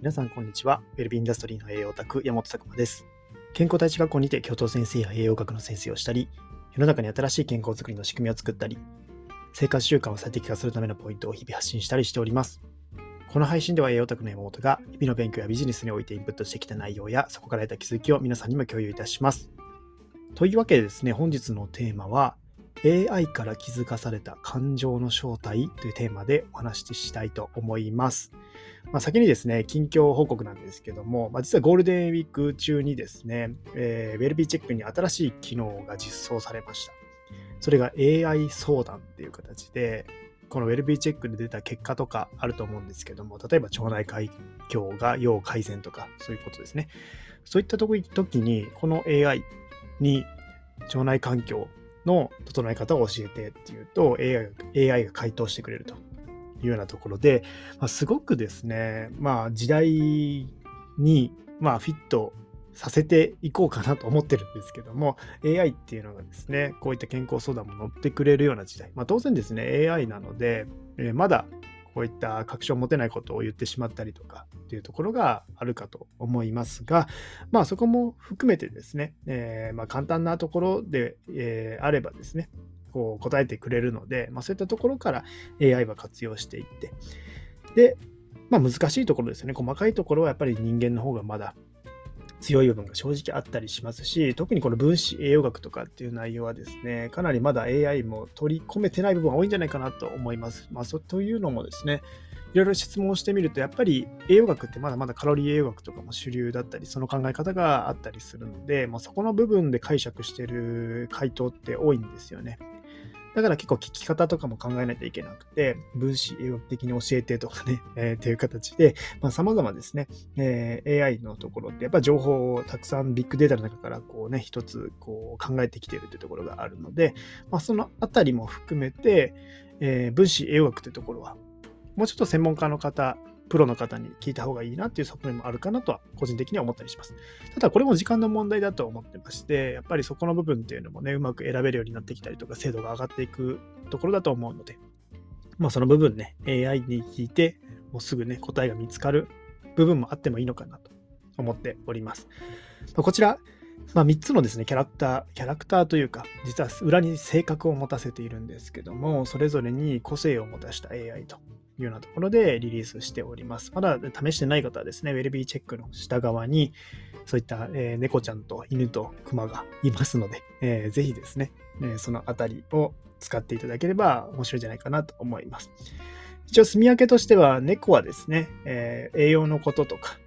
皆さん、こんにちは。ウェルビーインダストリーの栄養オタク、山本拓馬です。健康第一学校にて教頭先生や栄養学の先生をしたり、世の中に新しい健康づくりの仕組みを作ったり、生活習慣を最適化するためのポイントを日々発信したりしております。この配信では栄養オタクの山本が日々の勉強やビジネスにおいてインプットしてきた内容やそこから得た気づきを皆さんにも共有いたします。というわけでですね、本日のテーマは、AI から気づかされた感情の正体というテーマでお話ししたいと思います。まあ、先にですね、近況報告なんですけども、まあ、実はゴールデンウィーク中にですね、えー、ウェルビーチェックに新しい機能が実装されました。それが AI 相談っていう形で、このウェルビーチェックで出た結果とかあると思うんですけども、例えば腸内環境が要改善とか、そういうことですね。そういった時に、この AI に腸内環境の整え方を教えてっていうと AI, AI が回答してくれるというようなところで、まあ、すごくですね、まあ、時代に、まあ、フィットさせていこうかなと思ってるんですけども AI っていうのがですねこういった健康相談も乗ってくれるような時代、まあ、当然ですね AI なので、えー、まだこういった確証を持てないことを言ってしまったりとかっていうところがあるかと思いますが、まあそこも含めてですね、えー、まあ簡単なところで、えー、あればですね、こう答えてくれるので、まあそういったところから AI は活用していって、で、まあ難しいところですよね、細かいところはやっぱり人間の方がまだ強い部分が正直あったりしますし、特にこの分子栄養学とかっていう内容はですね、かなりまだ AI も取り込めてない部分が多いんじゃないかなと思います。まあ、そというのもですね、いろいろ質問をしてみると、やっぱり栄養学ってまだまだカロリー栄養学とかも主流だったり、その考え方があったりするので、まあ、そこの部分で解釈してる回答って多いんですよね。だから結構聞き方とかも考えないといけなくて、分子栄養的に教えてとかね、えー、っていう形で、まあ、様々ですね、えー、AI のところってやっぱ情報をたくさんビッグデータの中からこうね、一つこう考えてきているというところがあるので、まあ、そのあたりも含めて、えー、分子栄養学というところは、もうちょっと専門家の方プロの方に聞いた方がいいなっていう側面もあるかなとは個人的には思ったりします。ただこれも時間の問題だと思ってまして、やっぱりそこの部分っていうのもね、うまく選べるようになってきたりとか、精度が上がっていくところだと思うので、まあその部分ね、AI に聞いて、もうすぐね、答えが見つかる部分もあってもいいのかなと思っております。こちら、まあ、3つのですね、キャラクター、キャラクターというか、実は裏に性格を持たせているんですけども、それぞれに個性を持たした AI というようなところでリリースしております。まだ試してない方はですね、ウェルビーチェックの下側に、そういった、えー、猫ちゃんと犬と熊がいますので、えー、ぜひですね、えー、そのあたりを使っていただければ面白いんじゃないかなと思います。一応、住み分けとしては、猫はですね、えー、栄養のこととか、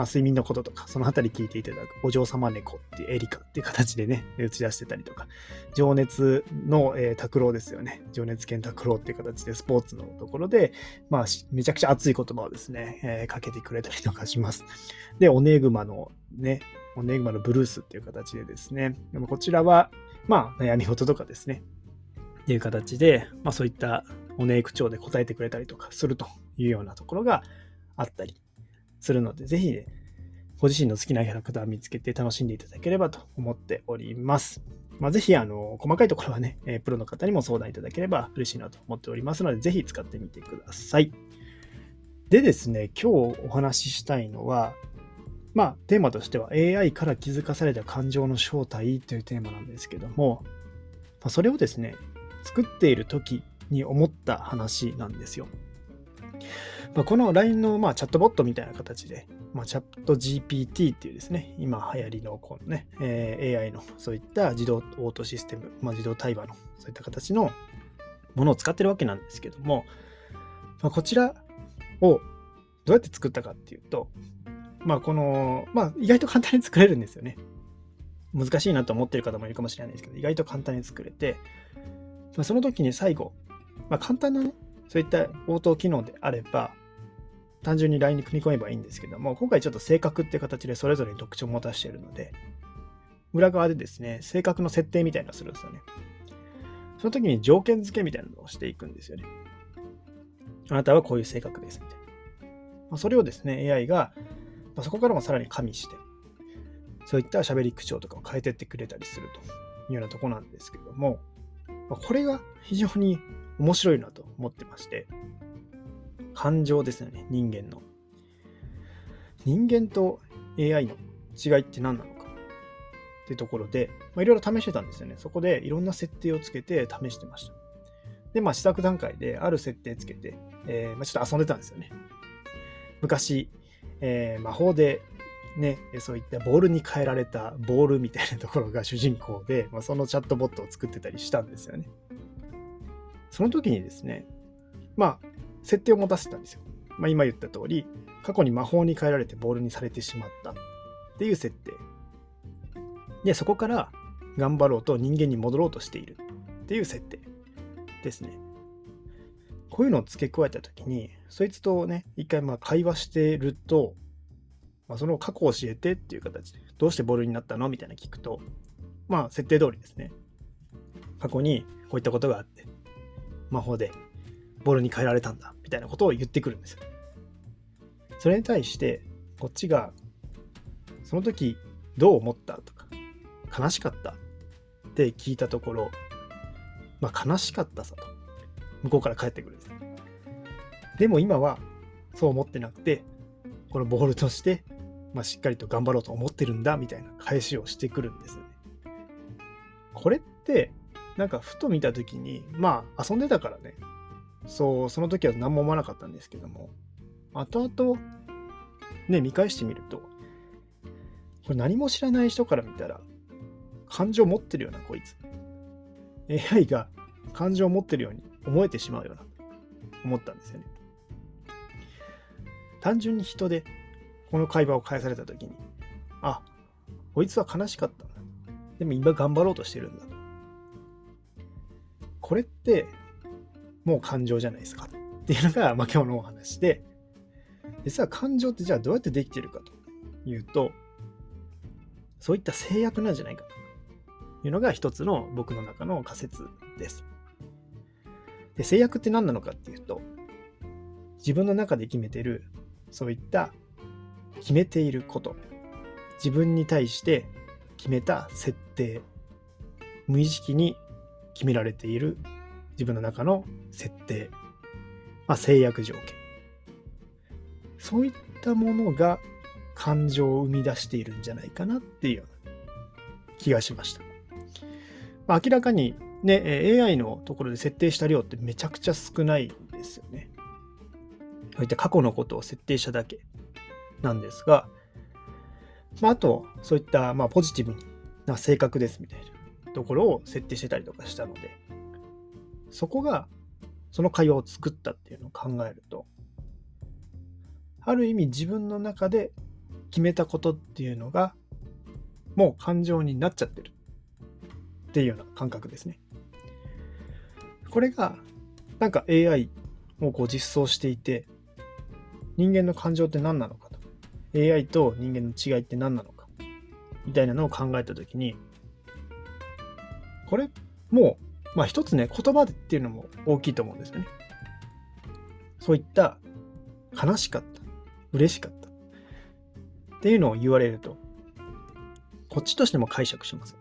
まあ、睡眠のこととか、そのあたり聞いていただく、お嬢様猫っていうエリカっていう形でね、打ち出してたりとか、情熱の、えー、拓郎ですよね。情熱犬拓郎っていう形でスポーツのところで、まあ、めちゃくちゃ熱い言葉をですね、えー、かけてくれたりとかします。で、オネグマのね、オネグマのブルースっていう形でですね、でもこちらは、まあ、悩み事とかですね、っていう形で、まあ、そういったおネ口調で答えてくれたりとかするというようなところがあったりするので、ぜひ、ね、ご自身の好きなキャラクターを見つけて楽しんでいただければと思っております。まあ、ぜひ、あの、細かいところはね、えプロの方にも相談いただければ嬉しいなと思っておりますので、ぜひ使ってみてください。でですね、今日お話ししたいのは、まあ、テーマとしては AI から気づかされた感情の正体というテーマなんですけども、ま、それをですね、作っている時に思った話なんですよ。まあ、この LINE のまあチャットボットみたいな形で、まあ、チャット GPT っていうですね、今流行りのこのね、え、AI のそういった自動応答システム、まあ、自動対話のそういった形のものを使ってるわけなんですけども、まあ、こちらをどうやって作ったかっていうと、まあこの、まあ意外と簡単に作れるんですよね。難しいなと思ってる方もいるかもしれないですけど、意外と簡単に作れて、まあ、その時に最後、まあ簡単なね、そういった応答機能であれば、単純に LINE に組み込めばいいんですけども、今回ちょっと性格って形でそれぞれに特徴を持たせているので、裏側でですね、性格の設定みたいなのをするんですよね。その時に条件付けみたいなのをしていくんですよね。あなたはこういう性格ですみたいな。それをですね、AI が、ま、そこからもさらに加味して、そういった喋り口調とかを変えてってくれたりするというようなとこなんですけども、ま、これが非常に面白いなと思ってまして、感情ですよね、人間の。人間と AI の違いって何なのかってところで、いろいろ試してたんですよね。そこでいろんな設定をつけて試してました。で、まあ試作段階である設定つけて、えー、まあ、ちょっと遊んでたんですよね。昔、えー、魔法でね、そういったボールに変えられたボールみたいなところが主人公で、まあ、そのチャットボットを作ってたりしたんですよね。その時にですね、まあ、設定を持たせたんですよ。まあ、今言った通り、過去に魔法に変えられてボールにされてしまったっていう設定。で、そこから頑張ろうと人間に戻ろうとしているっていう設定ですね。こういうのを付け加えた時に、そいつとね、一回まあ会話してると、まあ、その過去を教えてっていう形で、どうしてボールになったの？みたいな聞くと、まあ設定通りですね。過去にこういったことがあって、魔法でボールに変えられたんだみたいなことを言ってくるんですよ。それに対してこっちがその時どう思ったとか悲しかったって聞いたところまあ悲しかったさと向こうから返ってくるんです。でも今はそう思ってなくてこのボールとして、まあ、しっかりと頑張ろうと思ってるんだみたいな返しをしてくるんですよね。これってなんかふと見た時にまあ遊んでたからね。そうその時は何も思わなかったんですけども。後々ね見返してみるとこれ何も知らない人から見たら感情持ってるよなこいつ。AI が感情を持ってるように思えてしまうよな思ったんですよね。単純に人でこの会話を返された時にあこいつは悲しかったんだ。でも今頑張ろうとしてるんだ。これってもう感情じゃないですかっていうのが、まあ、今日のお話で、実は感情ってじゃあどうやってできてるかというと、そういった制約なんじゃないかというのが一つの僕の中の仮説です。で制約って何なのかっていうと、自分の中で決めてる、そういった決めていること、自分に対して決めた設定、無意識に決められている自分の中の設定、まあ、制約条件そういったものが感情を生み出しているんじゃないかなっていう気がしました。まあ、明らかにね、AI のところで設定した量ってめちゃくちゃ少ないんですよね。そういった過去のことを設定しただけなんですが、まあ、あと、そういったまあポジティブな性格ですみたいなところを設定してたりとかしたので、そこがその会話を作ったっていうのを考えるとある意味自分の中で決めたことっていうのがもう感情になっちゃってる。っていうような感覚ですね。これがなんか AI をこう実装していて人間の感情って何なのかと。AI と人間の違いって何なのか。みたいなのを考えた時にこれもうまあ一つね、言葉でっていうのも大きいと思うんですよね。そういった悲しかった、嬉しかったっていうのを言われると、こっちとしても解釈します。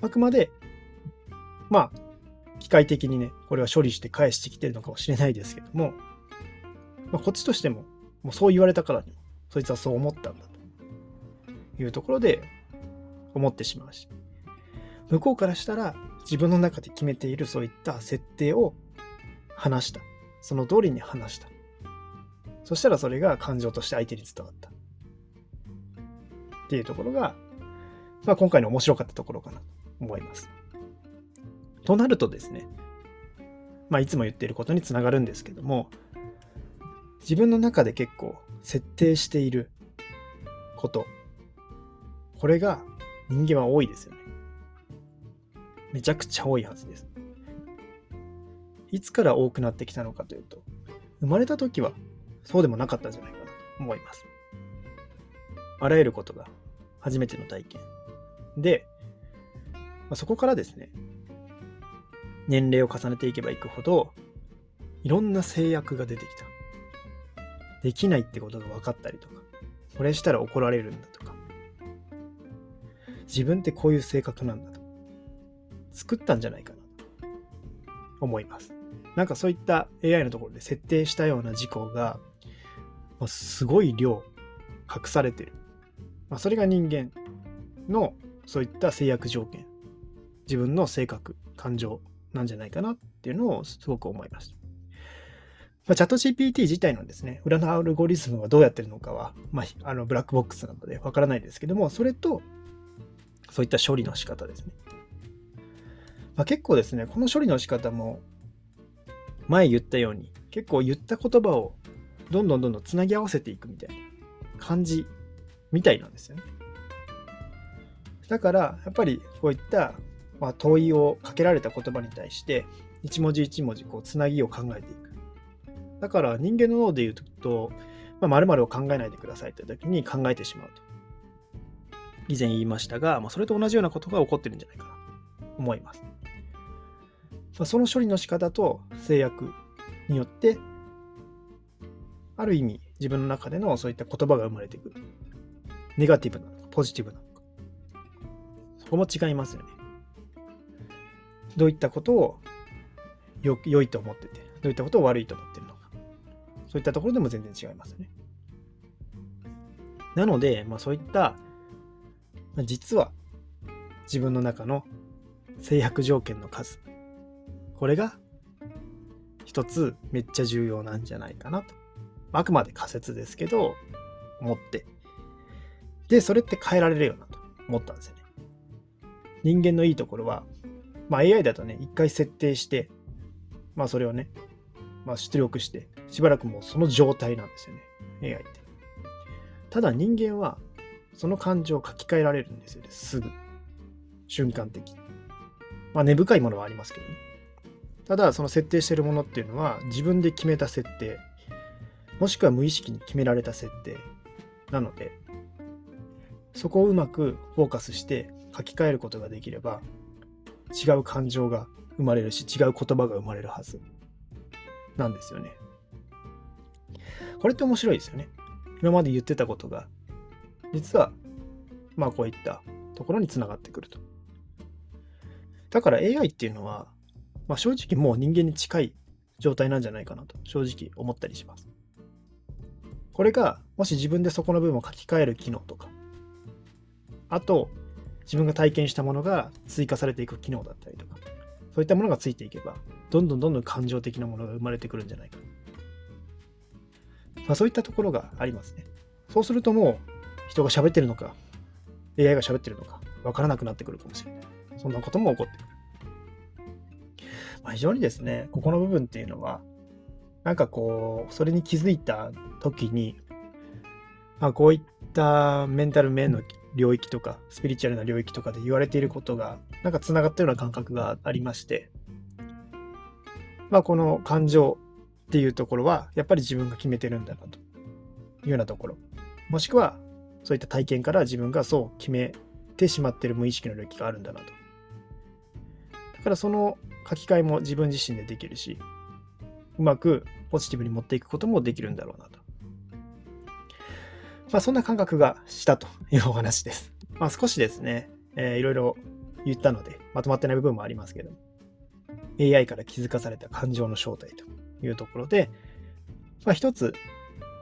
あくまで、まあ、機械的にね、これは処理して返してきてるのかもしれないですけども、まあ、こっちとしても、もうそう言われたからにも、そいつはそう思ったんだというところで思ってしまうし、向こうからしたら自分の中で決めているそういった設定を話した。その通りに話した。そしたらそれが感情として相手に伝わった。っていうところが、まあ、今回の面白かったところかなと思います。となるとですね、まあ、いつも言っていることにつながるんですけども、自分の中で結構設定していること、これが人間は多いですよね。めちゃくちゃ多いはずです。いつから多くなってきたのかというと、生まれた時はそうでもなかったんじゃないかなと思います。あらゆることが初めての体験。で、ま、そこからですね、年齢を重ねていけばいくほど、いろんな制約が出てきた。できないってことが分かったりとか、これしたら怒られるんだ、自分ってこういう性格なんだと作ったんじゃないかなと思います。なんかそういった AI のところで設定したような事項が、すごい量隠されてる。まあ、それが人間のそういった制約条件、自分の性格、感情なんじゃないかなっていうのをすごく思いました。まあ、チャット GPT 自体のですね、裏のアルゴリズムはどうやってるのかは、まあ、あのブラックボックスなのでわからないですけども、それと、そういった処理の仕方ですね。まあ、結構ですね、この処理の仕方も、前言ったように、結構言った言葉をどんどんどんどんつなぎ合わせていくみたいな感じみたいなんですよね。だから、やっぱりこういった、まあ、問いをかけられた言葉に対して、一文字一文字こうつなぎを考えていく。だから人間の脳で言うと、まあ、〇〇を考えないでくださいという時に考えてしまうと。以前言いましたが、まあ、それと同じようなことが起こってるんじゃないかなと思います。まあ、その処理の仕方と制約によって、ある意味自分の中でのそういった言葉が生まれてくる。ネガティブなのか、ポジティブなのか。そこも違いますよね。どういったことをよ良いと思ってて、どういったことを悪いと思ってるのか。そういったところでも全然違いますよね。なので、まあ、そういった、実は自分の中の制約条件の数、これが一つめっちゃ重要なんじゃないかなと。あくまで仮説ですけど、思って。で、それって変えられるよなと思ったんですよね。人間のいいところは、まあ AI だとね、一回設定して、まあそれをね、まあ、出力して、しばらくもうその状態なんですよね。AI って。ただ人間は、その感情を書き換えられるんですよね。すぐ。瞬間的。まあ、根深いものはありますけどね。ただ、その設定してるものっていうのは、自分で決めた設定、もしくは無意識に決められた設定なので、そこをうまくフォーカスして書き換えることができれば、違う感情が生まれるし、違う言葉が生まれるはずなんですよね。これって面白いですよね。今まで言ってたことが、実は、まあこういったところにつながってくると。だから AI っていうのは、まあ、正直もう人間に近い状態なんじゃないかなと正直思ったりします。これがもし自分でそこの部分を書き換える機能とか、あと自分が体験したものが追加されていく機能だったりとか、そういったものがついていけば、どんどんどんどん感情的なものが生まれてくるんじゃないか。まあ、そういったところがありますね。そうするともう人が喋ってるのか、AI が喋ってるのか、わからなくなってくるかもしれない。そんなことも起こってくる。まあ、非常にですね、ここの部分っていうのは、なんかこう、それに気づいた時に、まあ、こういったメンタル面の領域とか、スピリチュアルな領域とかで言われていることが、なんかつながったような感覚がありまして、まあ、この感情っていうところは、やっぱり自分が決めてるんだなというようなところ。もしくは、そういった体験から自分がそう決めてしまってる無意識の領域があるんだなと。だからその書き換えも自分自身でできるし、うまくポジティブに持っていくこともできるんだろうなと。まあそんな感覚がしたというお話です。まあ少しですね、えー、いろいろ言ったので、まとまってない部分もありますけど、AI から気づかされた感情の正体というところで、まあ、一つ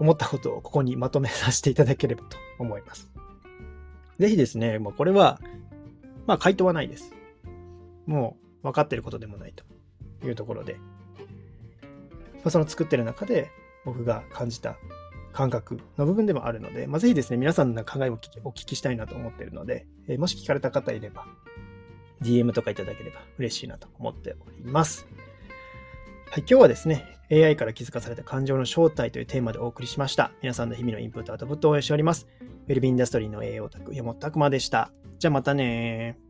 思ったことをここにまとめさせていただければと思います。ぜひですね、もうこれは、まあ回答はないです。もう分かってることでもないというところで、まあ、その作ってる中で僕が感じた感覚の部分でもあるので、まあ、ぜひですね、皆さんの考えをお聞きしたいなと思ってるので、え、もし聞かれた方いれば、DM とかいただければ嬉しいなと思っております。はい、今日はですね、AI から気づかされた感情の正体というテーマでお送りしました。皆さんの日々のインプット、アウトプットを応援しております。ウェルビーインダストリーの栄養オタク、山本拓馬でした。じゃあまたね